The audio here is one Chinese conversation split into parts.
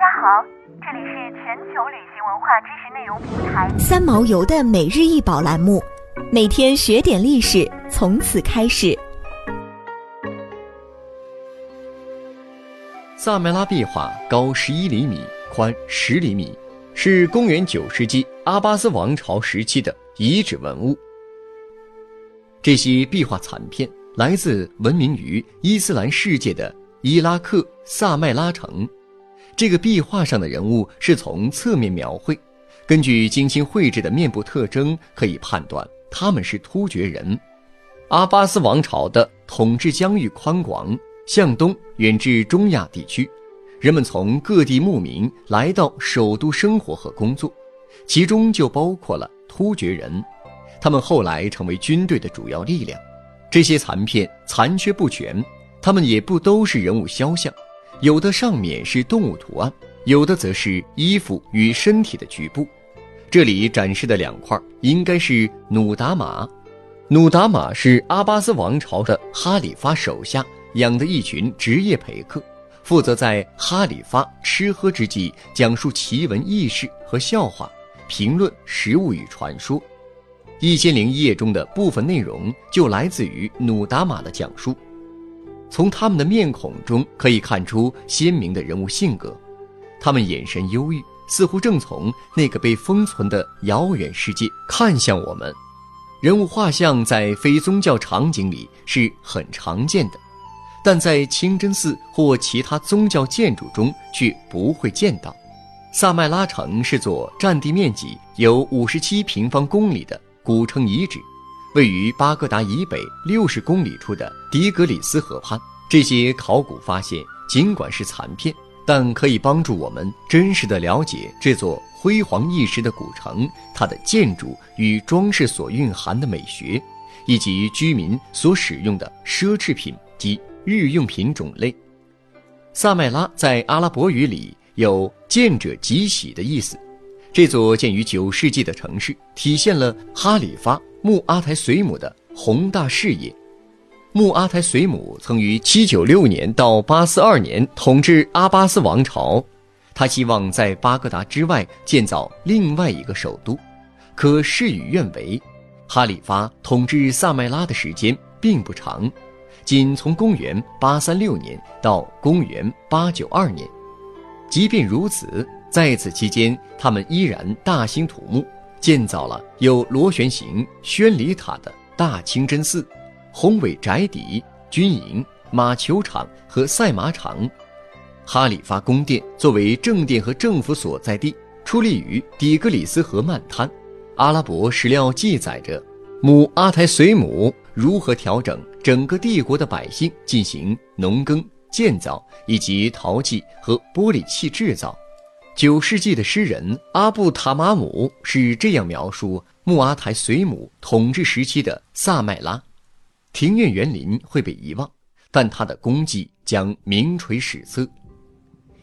家好，这里是全球旅行文化知识内容平台三毛游的每日一宝栏目，每天学点历史，从此开始。萨麦拉壁画高十一厘米，宽十厘米，是公元九世纪阿巴斯王朝时期的遗址文物。这些壁画残片来自闻名于伊斯兰世界的伊拉克萨麦拉城。这个壁画上的人物是从侧面描绘，根据精心绘制的面部特征，可以判断他们是突厥人。阿巴斯王朝的统治疆域宽广，向东远至中亚地区，人们从各地牧民来到首都生活和工作，其中就包括了突厥人。他们后来成为军队的主要力量。这些残片残缺不全，他们也不都是人物肖像。有的上面是动物图案，有的则是衣服与身体的局部。这里展示的两块应该是努达玛。努达玛是阿巴斯王朝的哈里发手下养的一群职业陪客，负责在哈里发吃喝之际讲述奇闻异事和笑话，评论食物与传说。一千零一夜中的部分内容就来自于努达玛的讲述。从他们的面孔中可以看出鲜明的人物性格，他们眼神忧郁，似乎正从那个被封存的遥远世界看向我们。人物画像在非宗教场景里是很常见的，但在清真寺或其他宗教建筑中却不会见到。萨麦拉城是座占地面积有五十七平方公里的古城遗址。位于巴格达以北六十公里处的迪格里斯河畔，这些考古发现尽管是残片，但可以帮助我们真实的了解这座辉煌一时的古城，它的建筑与装饰所蕴含的美学，以及居民所使用的奢侈品及日用品种类。萨麦拉在阿拉伯语里有“见者即喜”的意思。这座建于九世纪的城市，体现了哈里发。穆阿台随姆的宏大事业。穆阿台随姆曾于796年到842年统治阿巴斯王朝，他希望在巴格达之外建造另外一个首都，可事与愿违。哈里发统治萨麦拉的时间并不长，仅从公元836年到公元892年。即便如此，在此期间，他们依然大兴土木。建造了有螺旋形宣礼塔的大清真寺、宏伟宅邸、军营、马球场和赛马场。哈里发宫殿作为正殿和政府所在地，矗立于底格里斯河漫滩。阿拉伯史料记载着，母阿台随姆如何调整整个帝国的百姓进行农耕、建造以及陶器和玻璃器制造。九世纪的诗人阿布塔马姆是这样描述穆阿台随姆统治时期的萨麦拉：庭院园林会被遗忘，但他的功绩将名垂史册。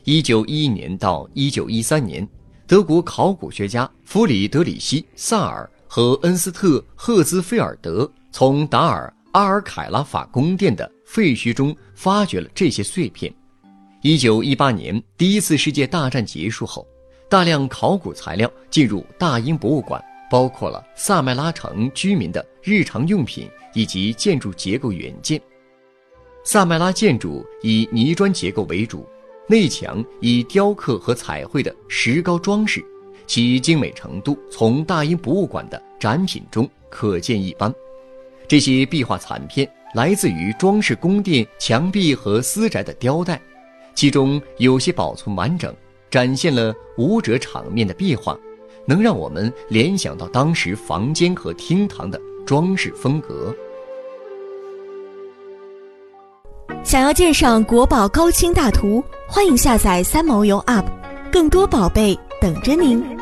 一九一一年到一九一三年，德国考古学家弗里德里希·萨尔和恩斯特·赫兹菲尔德从达尔阿尔凯拉法宫殿的废墟中发掘了这些碎片。一九一八年，第一次世界大战结束后，大量考古材料进入大英博物馆，包括了萨麦拉城居民的日常用品以及建筑结构原件。萨麦拉建筑以泥砖结构为主，内墙以雕刻和彩绘的石膏装饰，其精美程度从大英博物馆的展品中可见一斑。这些壁画残片来自于装饰宫殿墙壁和私宅的雕带。其中有些保存完整，展现了舞者场面的壁画，能让我们联想到当时房间和厅堂的装饰风格。想要鉴赏国宝高清大图，欢迎下载三毛游 App，更多宝贝等着您。